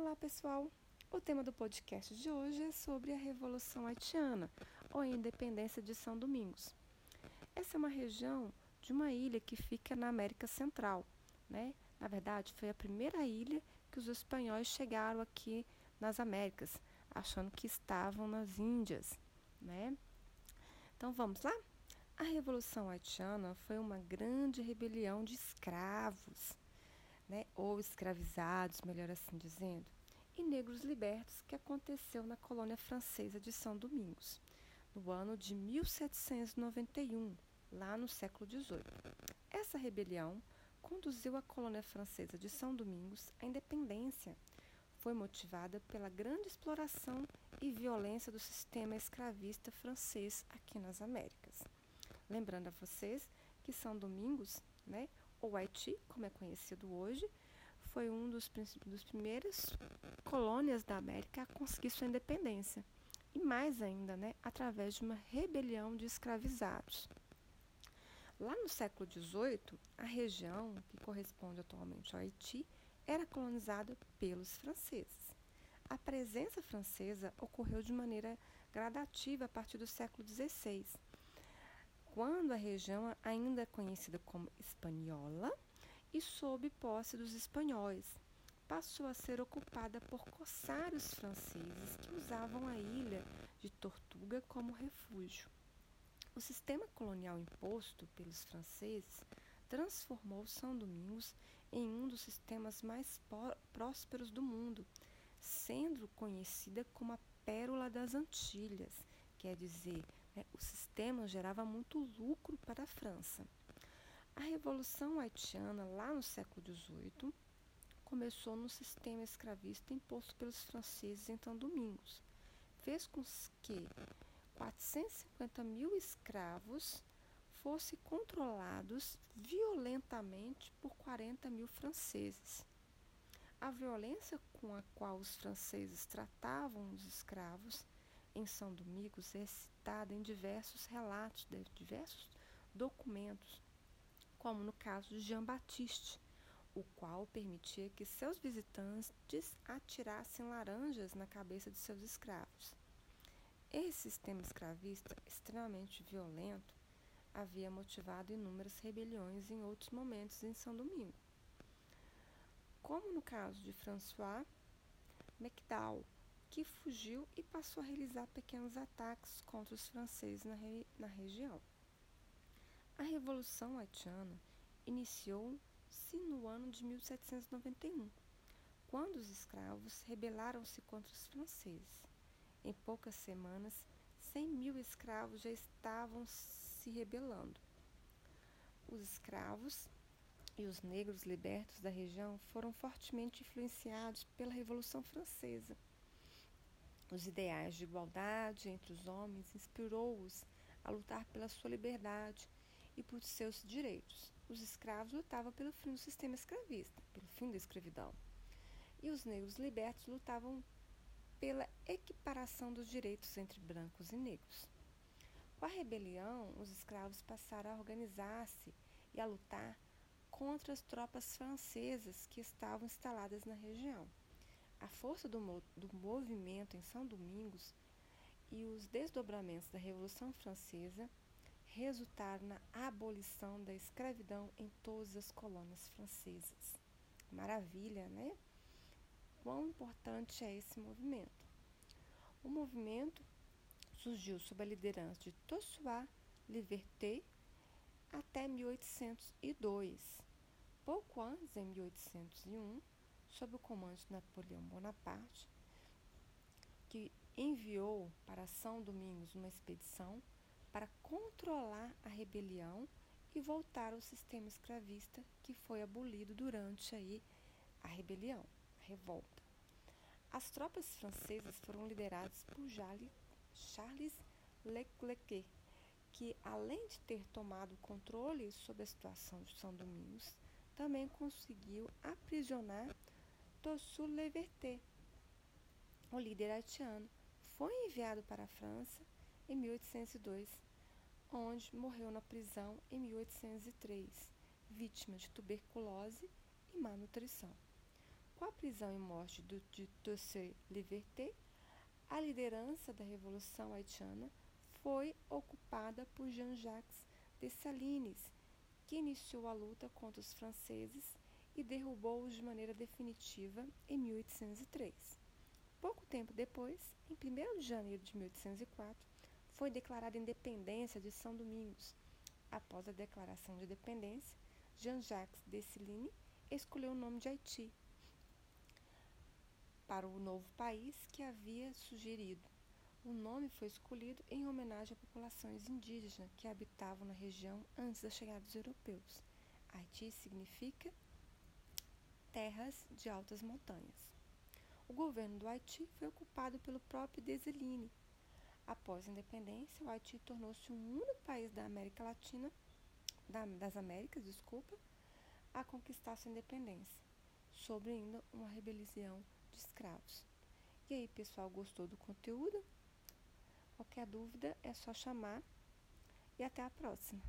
Olá, pessoal! O tema do podcast de hoje é sobre a Revolução Haitiana, ou a independência de São Domingos. Essa é uma região de uma ilha que fica na América Central. Né? Na verdade, foi a primeira ilha que os espanhóis chegaram aqui nas Américas, achando que estavam nas Índias. Né? Então vamos lá? A Revolução Haitiana foi uma grande rebelião de escravos né, ou escravizados, melhor assim dizendo, e negros libertos que aconteceu na colônia francesa de São Domingos, no ano de 1791, lá no século XVIII. Essa rebelião conduziu a colônia francesa de São Domingos à independência. Foi motivada pela grande exploração e violência do sistema escravista francês aqui nas Américas. Lembrando a vocês que São Domingos, né, ou Haiti, como é conhecido hoje, foi um dos, dos primeiros colônias da América a conseguir sua independência. E mais ainda, né, através de uma rebelião de escravizados. Lá no século XVIII, a região, que corresponde atualmente ao Haiti, era colonizada pelos franceses. A presença francesa ocorreu de maneira gradativa a partir do século XVI quando a região ainda é conhecida como Espanhola e sob posse dos espanhóis, passou a ser ocupada por corsários franceses que usavam a ilha de Tortuga como refúgio. O sistema colonial imposto pelos franceses transformou São Domingos em um dos sistemas mais prósperos do mundo, sendo conhecida como a Pérola das Antilhas, quer dizer, né, o sistema gerava muito lucro para a França. A Revolução Haitiana, lá no século XVIII, começou no sistema escravista imposto pelos franceses em Domingos. Fez com que 450 mil escravos fossem controlados violentamente por 40 mil franceses. A violência com a qual os franceses tratavam os escravos em São Domingos é citada em diversos relatos, de diversos documentos, como no caso de Jean Baptiste, o qual permitia que seus visitantes atirassem laranjas na cabeça de seus escravos. Esse sistema escravista, extremamente violento, havia motivado inúmeras rebeliões em outros momentos em São Domingo. Como no caso de François McDowell, que fugiu e passou a realizar pequenos ataques contra os franceses na, re na região. A Revolução Haitiana iniciou-se no ano de 1791, quando os escravos rebelaram-se contra os franceses. Em poucas semanas, 100 mil escravos já estavam se rebelando. Os escravos e os negros libertos da região foram fortemente influenciados pela Revolução Francesa os ideais de igualdade entre os homens inspirou-os a lutar pela sua liberdade e por seus direitos. Os escravos lutavam pelo fim do sistema escravista, pelo fim da escravidão. E os negros libertos lutavam pela equiparação dos direitos entre brancos e negros. Com a rebelião, os escravos passaram a organizar-se e a lutar contra as tropas francesas que estavam instaladas na região. A força do, do movimento em São Domingos e os desdobramentos da Revolução Francesa resultaram na abolição da escravidão em todas as colônias francesas. Maravilha, né? Quão importante é esse movimento? O movimento surgiu sob a liderança de Tossuat Liberté até 1802. Pouco antes, em 1801, sob o comando de Napoleão Bonaparte, que enviou para São Domingos uma expedição para controlar a rebelião e voltar ao sistema escravista que foi abolido durante aí a rebelião, a revolta. As tropas francesas foram lideradas por Charles Leclerc, que além de ter tomado o controle sobre a situação de São Domingos, também conseguiu aprisionar Tossu Leverté, o líder haitiano, foi enviado para a França em 1802, onde morreu na prisão em 1803, vítima de tuberculose e má nutrição. Com a prisão e morte do, de Toussaint Louverture, a liderança da Revolução Haitiana foi ocupada por Jean-Jacques Dessalines, que iniciou a luta contra os franceses e derrubou-os de maneira definitiva em 1803. Pouco tempo depois, em 1 de janeiro de 1804, foi declarada a independência de São Domingos. Após a declaração de independência, Jean-Jacques Dessalines escolheu o nome de Haiti para o novo país que havia sugerido. O nome foi escolhido em homenagem a populações indígenas que habitavam na região antes da chegada dos europeus. Haiti significa terras de altas montanhas. O governo do Haiti foi ocupado pelo próprio Dessalines. Após a independência, o Haiti tornou-se o único país da América Latina, da, das Américas, desculpa, a conquistar sua independência, sobre ainda uma rebelião de escravos. E aí, pessoal, gostou do conteúdo? Qualquer dúvida é só chamar e até a próxima.